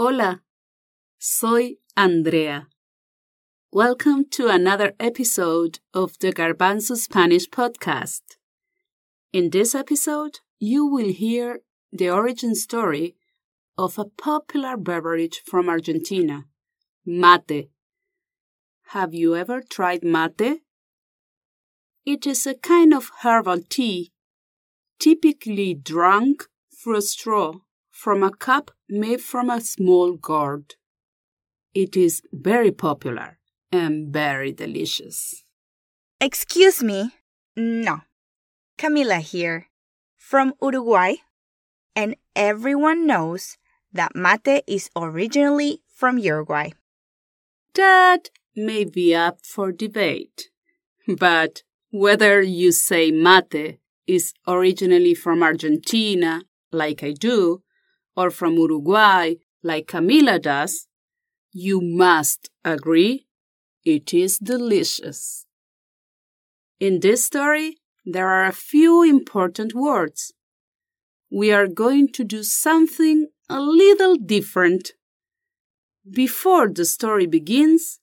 Hola, soy Andrea. Welcome to another episode of the Garbanzo Spanish podcast. In this episode, you will hear the origin story of a popular beverage from Argentina, mate. Have you ever tried mate? It is a kind of herbal tea, typically drunk through a straw from a cup made from a small gourd. It is very popular and very delicious. Excuse me. No. Camila here, from Uruguay, and everyone knows that mate is originally from Uruguay. That may be up for debate, but whether you say mate is originally from Argentina, like I do, or from Uruguay, like Camila does, you must agree it is delicious. In this story, there are a few important words. We are going to do something a little different. Before the story begins,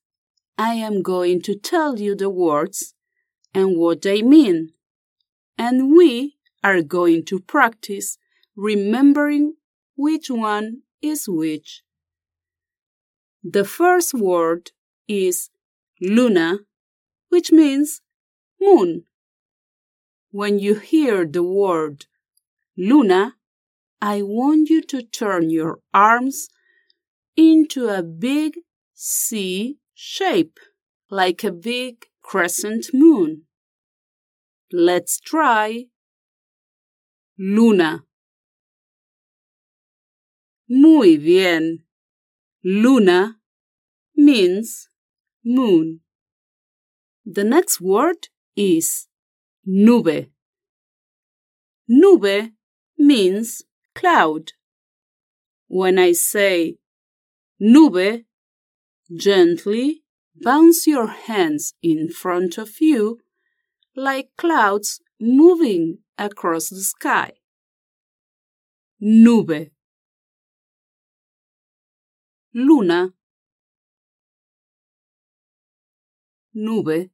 I am going to tell you the words and what they mean. And we are going to practice remembering which one is which. The first word is luna, which means moon. When you hear the word luna, I want you to turn your arms into a big C shape, like a big crescent moon. Let's try luna. Muy bien. Luna means moon. The next word is nube. Nube means cloud. When I say nube, gently bounce your hands in front of you like clouds moving across the sky. Nube. Luna. Nube.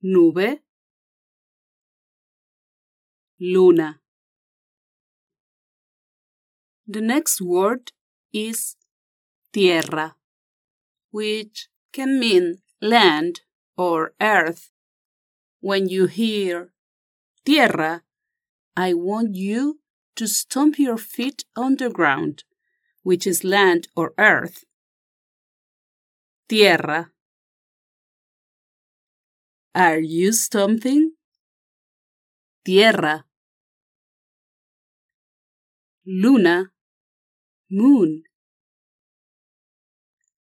Nube. Luna. The next word is tierra, which can mean land or earth. When you hear tierra, I want you to stomp your feet on the ground, which is land or earth. Tierra. Are you stomping? Tierra. Luna. Moon.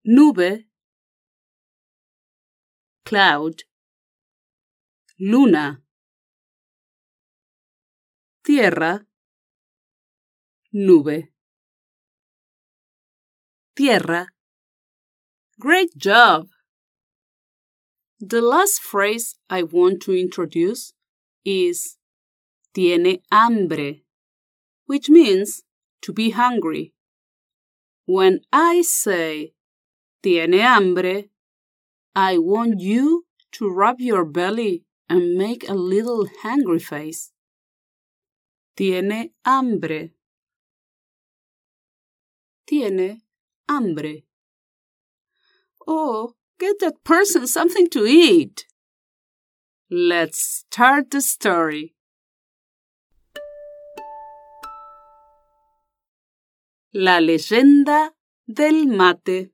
Nube. Cloud. Luna. Tierra nube. Tierra. Great job! The last phrase I want to introduce is tiene hambre, which means to be hungry. When I say tiene hambre, I want you to rub your belly and make a little hungry face. Tiene hambre tiene hambre. Oh, get that person something to eat. Let's start the story. La leyenda del mate.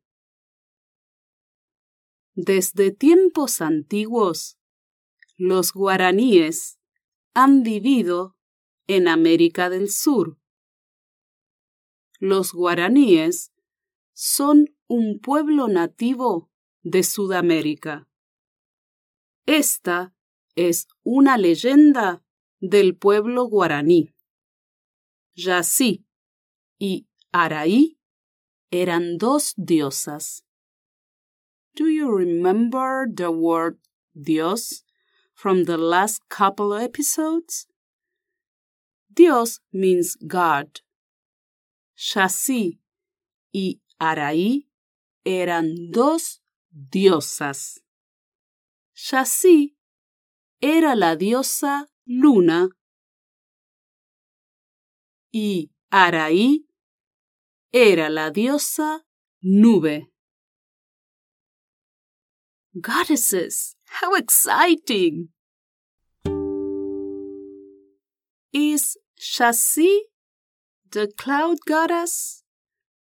Desde tiempos antiguos, los guaraníes han vivido en América del Sur Los guaraníes son un pueblo nativo de Sudamérica. Esta es una leyenda del pueblo guaraní. Yací y Araí eran dos diosas. Do you remember the word Dios from the last couple episodes? Dios means God. Yací y Araí eran dos diosas. Yací era la diosa Luna y Araí era la diosa Nube. Goddesses, how exciting! Is Shasi the cloud goddess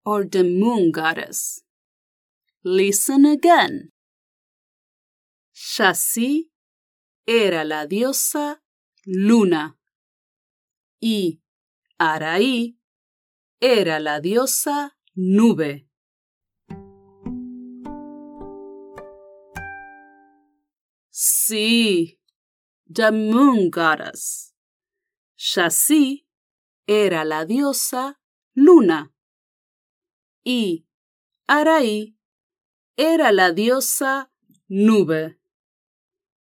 or the moon goddess? Listen again. Shasi era la diosa Luna y Araí era la diosa Nube. Sí, the moon goddess. Shasi era la diosa Luna y Araí era la diosa Nube,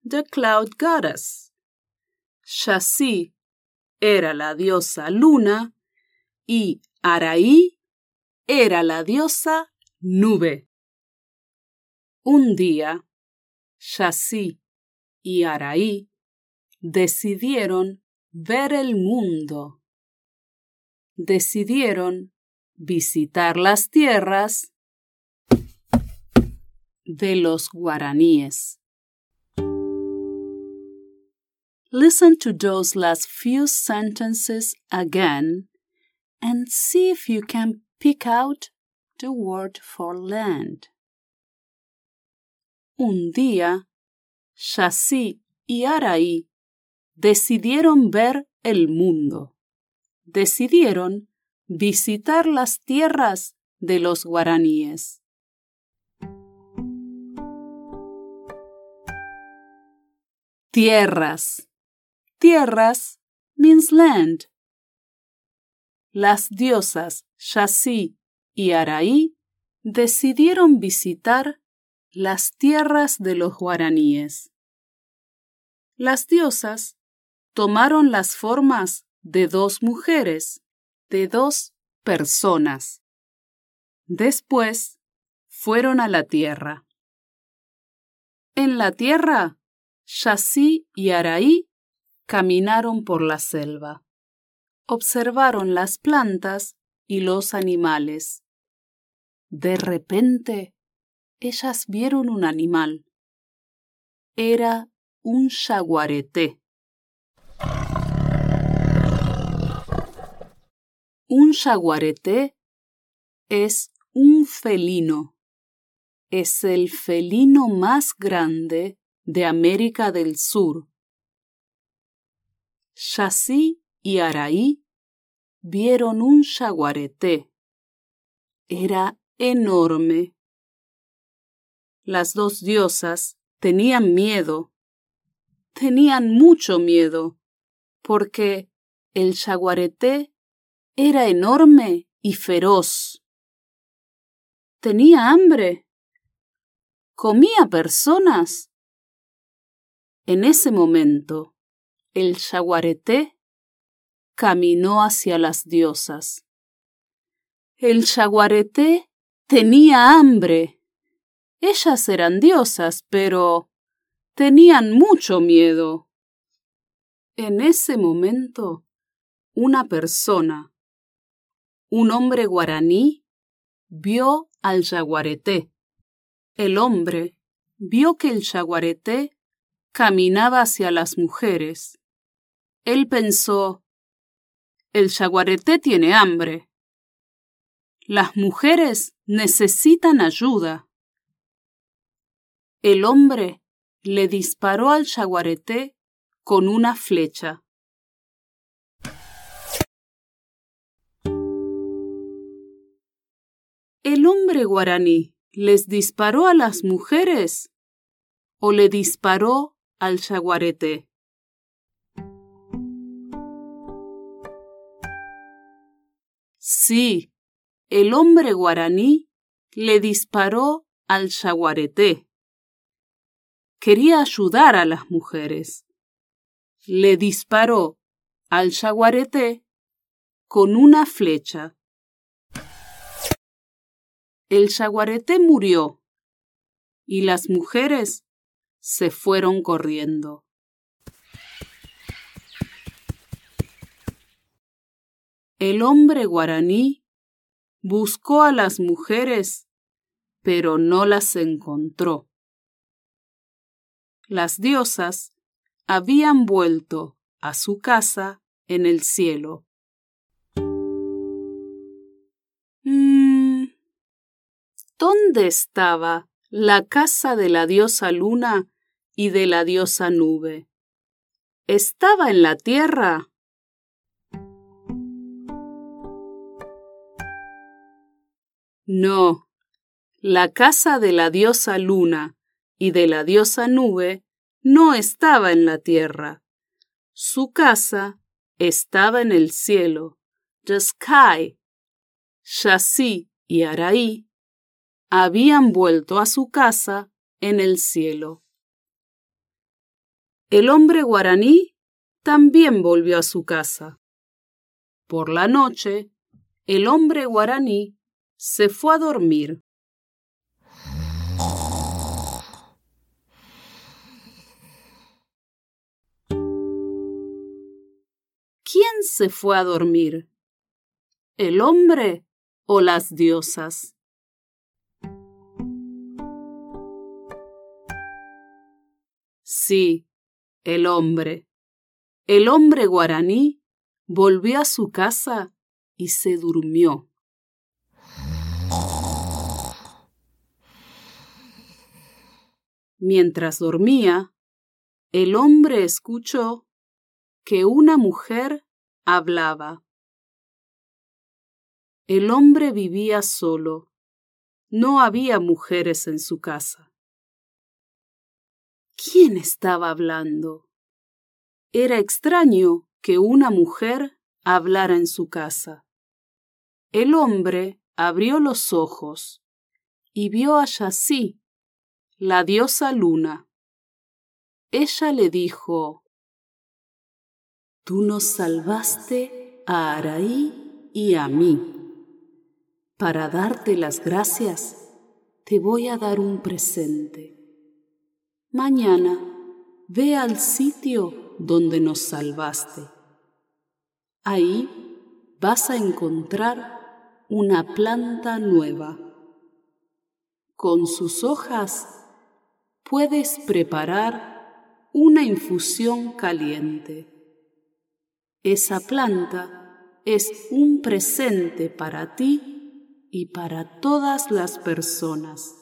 the cloud goddess. Shasi era la diosa Luna y Araí era la diosa Nube. Un día, Shasi y Araí decidieron ver el mundo. Decidieron visitar las tierras de los guaraníes. Listen to those last few sentences again and see if you can pick out the word for land. Un día, Shasi y Araí decidieron ver el mundo. Decidieron visitar las tierras de los guaraníes. Tierras. Tierras means land. Las diosas Shasi y Araí decidieron visitar las tierras de los guaraníes. Las diosas tomaron las formas de dos mujeres, de dos personas. Después fueron a la tierra. En la tierra, Shasi y Araí caminaron por la selva. Observaron las plantas y los animales. De repente, ellas vieron un animal. Era un jaguarete. Un jaguarete es un felino. Es el felino más grande de América del Sur. Shasi y Araí vieron un jaguarete. Era enorme. Las dos diosas tenían miedo. Tenían mucho miedo, porque el jaguarete era enorme y feroz. Tenía hambre. Comía personas. En ese momento, el jaguarete caminó hacia las diosas. El jaguarete tenía hambre. Ellas eran diosas, pero tenían mucho miedo. En ese momento, una persona, un hombre guaraní, vio al jaguarete. El hombre vio que el jaguarete caminaba hacia las mujeres. Él pensó, el jaguarete tiene hambre. Las mujeres necesitan ayuda el hombre le disparó al jaguarete con una flecha. ¿El hombre guaraní les disparó a las mujeres o le disparó al jaguarete? Sí, el hombre guaraní le disparó al jaguarete. Quería ayudar a las mujeres. Le disparó al jaguarete con una flecha. El jaguarete murió y las mujeres se fueron corriendo. El hombre guaraní buscó a las mujeres, pero no las encontró. Las diosas habían vuelto a su casa en el cielo. ¿Dónde estaba la casa de la diosa luna y de la diosa nube? ¿Estaba en la tierra? No, la casa de la diosa luna y de la diosa nube no estaba en la tierra. Su casa estaba en el cielo. The sky. Yasí y Araí habían vuelto a su casa en el cielo. El hombre guaraní también volvió a su casa. Por la noche, el hombre guaraní se fue a dormir. ¿Quién se fue a dormir? ¿El hombre o las diosas? Sí, el hombre. El hombre guaraní volvió a su casa y se durmió. Mientras dormía, el hombre escuchó que una mujer hablaba. El hombre vivía solo. No había mujeres en su casa. ¿Quién estaba hablando? Era extraño que una mujer hablara en su casa. El hombre abrió los ojos y vio a Yasí, la diosa luna. Ella le dijo, Tú nos salvaste a Araí y a mí. Para darte las gracias, te voy a dar un presente. Mañana ve al sitio donde nos salvaste. Ahí vas a encontrar una planta nueva. Con sus hojas puedes preparar una infusión caliente. Esa planta es un presente para ti y para todas las personas.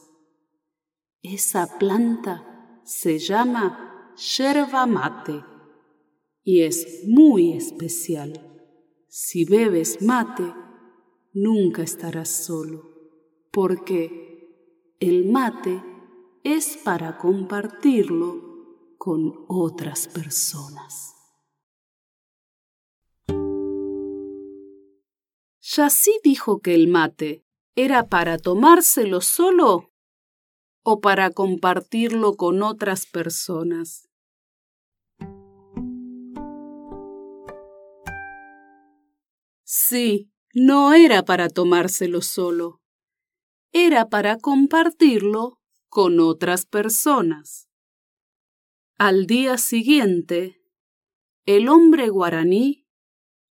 Esa planta se llama yerba mate y es muy especial. Si bebes mate, nunca estarás solo, porque el mate es para compartirlo con otras personas. Yassi dijo que el mate era para tomárselo solo o para compartirlo con otras personas. Sí, no era para tomárselo solo, era para compartirlo con otras personas. Al día siguiente, el hombre guaraní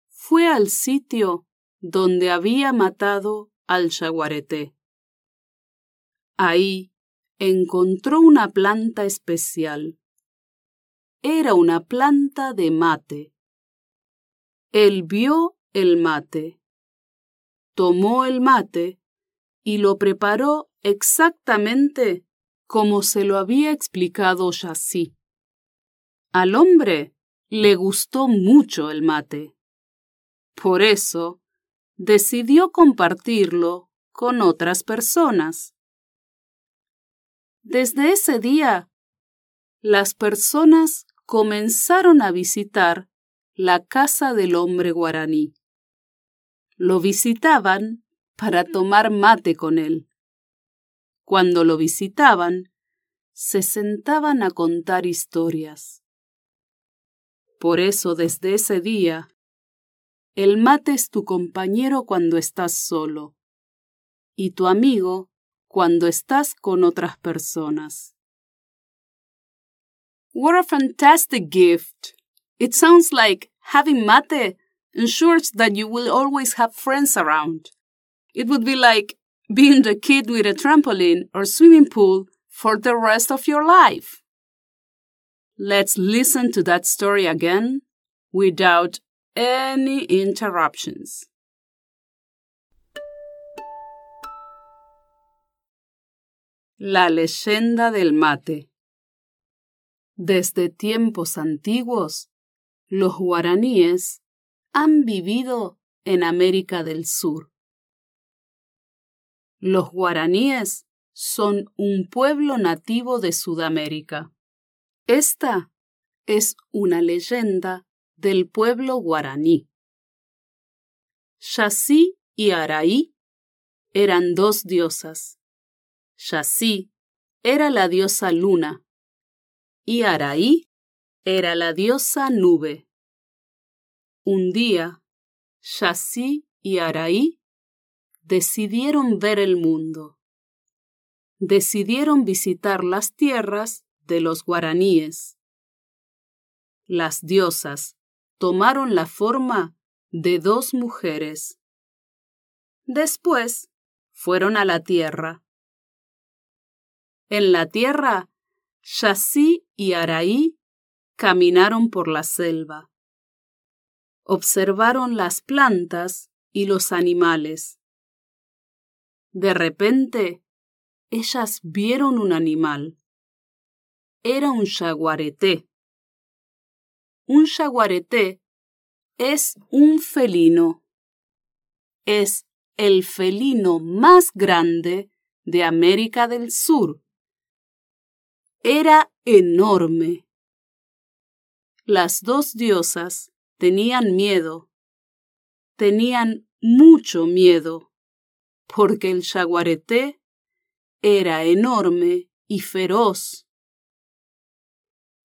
fue al sitio donde había matado al jaguarete. Ahí encontró una planta especial. Era una planta de mate. Él vio el mate, tomó el mate y lo preparó exactamente como se lo había explicado Yassi. Al hombre le gustó mucho el mate. Por eso decidió compartirlo con otras personas. Desde ese día, las personas comenzaron a visitar la casa del hombre guaraní. Lo visitaban para tomar mate con él. Cuando lo visitaban, se sentaban a contar historias. Por eso desde ese día, el mate es tu compañero cuando estás solo y tu amigo cuando estás con otras personas. What a fantastic gift! It sounds like having mate ensures that you will always have friends around. It would be like being the kid with a trampoline or swimming pool for the rest of your life. Let's listen to that story again without any interruptions. La leyenda del mate. Desde tiempos antiguos, los guaraníes han vivido en América del Sur. Los guaraníes son un pueblo nativo de Sudamérica. Esta es una leyenda del pueblo guaraní. Yací y Araí eran dos diosas. Yací era la diosa luna y Araí era la diosa nube. Un día, Yací y Araí decidieron ver el mundo. Decidieron visitar las tierras de los guaraníes. Las diosas tomaron la forma de dos mujeres. Después fueron a la tierra. En la tierra, Yací y Araí caminaron por la selva. Observaron las plantas y los animales. De repente, ellas vieron un animal. Era un yaguareté. Un yaguareté es un felino. Es el felino más grande de América del Sur. Era enorme. Las dos diosas tenían miedo. Tenían mucho miedo, porque el yaguareté era enorme y feroz.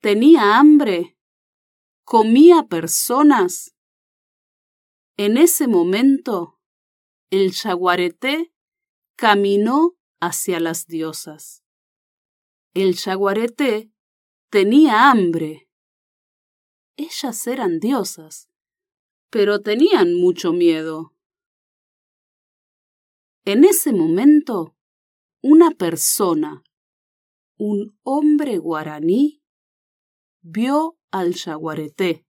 Tenía hambre. Comía personas. En ese momento, el yaguareté caminó hacia las diosas. El yaguareté tenía hambre. Ellas eran diosas, pero tenían mucho miedo. En ese momento, una persona, un hombre guaraní, vio al yaguareté.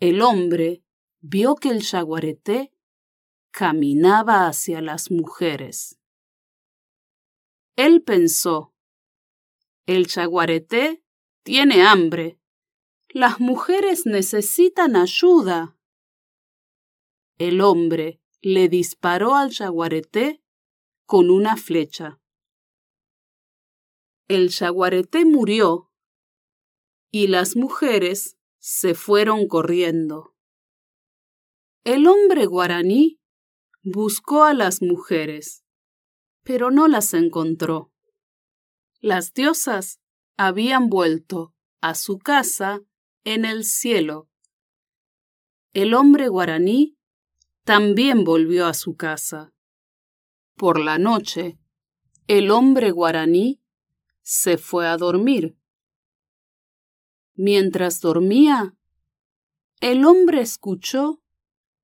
El hombre vio que el yaguareté caminaba hacia las mujeres. Él pensó, el yaguareté tiene hambre. Las mujeres necesitan ayuda. El hombre le disparó al yaguareté con una flecha. El yaguareté murió y las mujeres se fueron corriendo. El hombre guaraní buscó a las mujeres, pero no las encontró. Las diosas habían vuelto a su casa en el cielo. El hombre guaraní también volvió a su casa. Por la noche, el hombre guaraní se fue a dormir. Mientras dormía, el hombre escuchó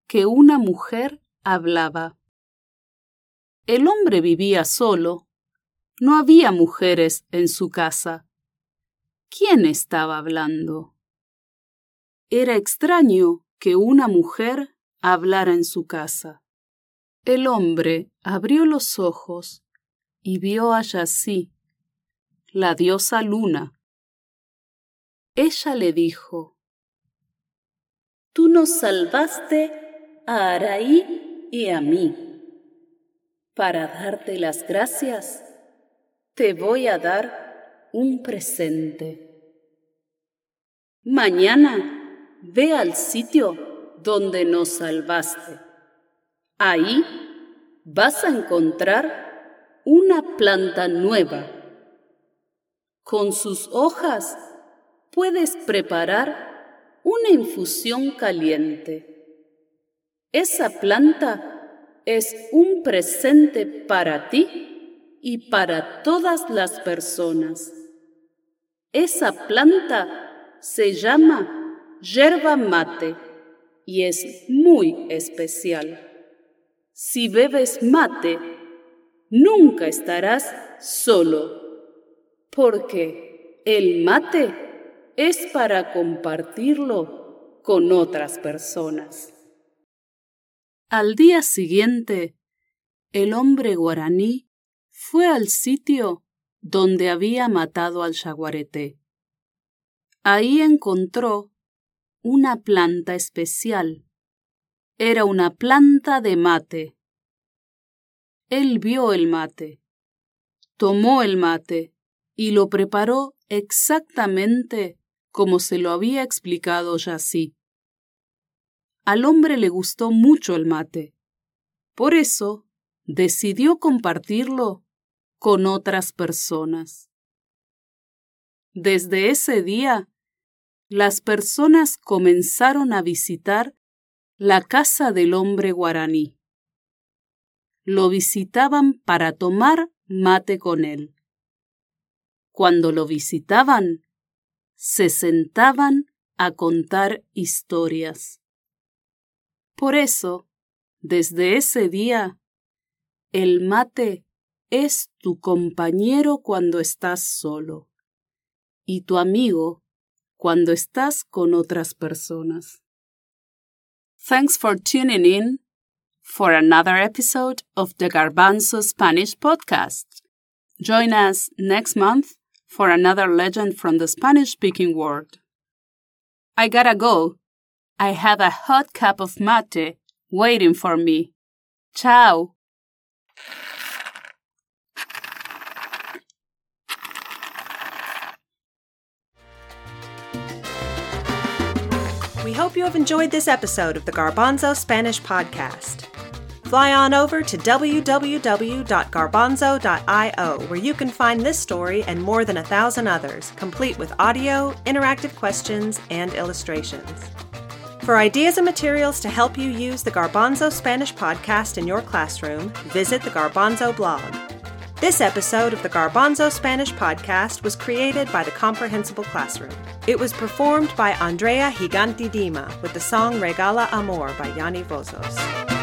que una mujer hablaba. El hombre vivía solo. No había mujeres en su casa. ¿Quién estaba hablando? Era extraño que una mujer hablara en su casa. El hombre abrió los ojos y vio a Yací, la diosa luna. Ella le dijo, Tú nos salvaste a Araí y a mí. Para darte las gracias, te voy a dar un presente. Mañana ve al sitio donde nos salvaste. Ahí vas a encontrar una planta nueva. Con sus hojas puedes preparar una infusión caliente. Esa planta es un presente para ti y para todas las personas. Esa planta se llama yerba mate y es muy especial. Si bebes mate, nunca estarás solo, porque el mate es para compartirlo con otras personas. Al día siguiente, el hombre guaraní fue al sitio donde había matado al jaguarete. Ahí encontró una planta especial era una planta de mate. Él vio el mate, tomó el mate y lo preparó exactamente como se lo había explicado Yací. Al hombre le gustó mucho el mate. Por eso decidió compartirlo con otras personas. Desde ese día, las personas comenzaron a visitar la casa del hombre guaraní. Lo visitaban para tomar mate con él. Cuando lo visitaban, se sentaban a contar historias. Por eso, desde ese día, el mate es tu compañero cuando estás solo y tu amigo cuando estás con otras personas. Thanks for tuning in for another episode of the Garbanzo Spanish podcast. Join us next month for another legend from the Spanish speaking world. I gotta go. I have a hot cup of mate waiting for me. Ciao. We hope you have enjoyed this episode of the Garbanzo Spanish Podcast. Fly on over to www.garbanzo.io where you can find this story and more than a thousand others, complete with audio, interactive questions, and illustrations. For ideas and materials to help you use the Garbanzo Spanish Podcast in your classroom, visit the Garbanzo blog. This episode of the Garbanzo Spanish podcast was created by the Comprehensible Classroom. It was performed by Andrea Giganti Dima with the song Regala Amor by Yanni Vozos.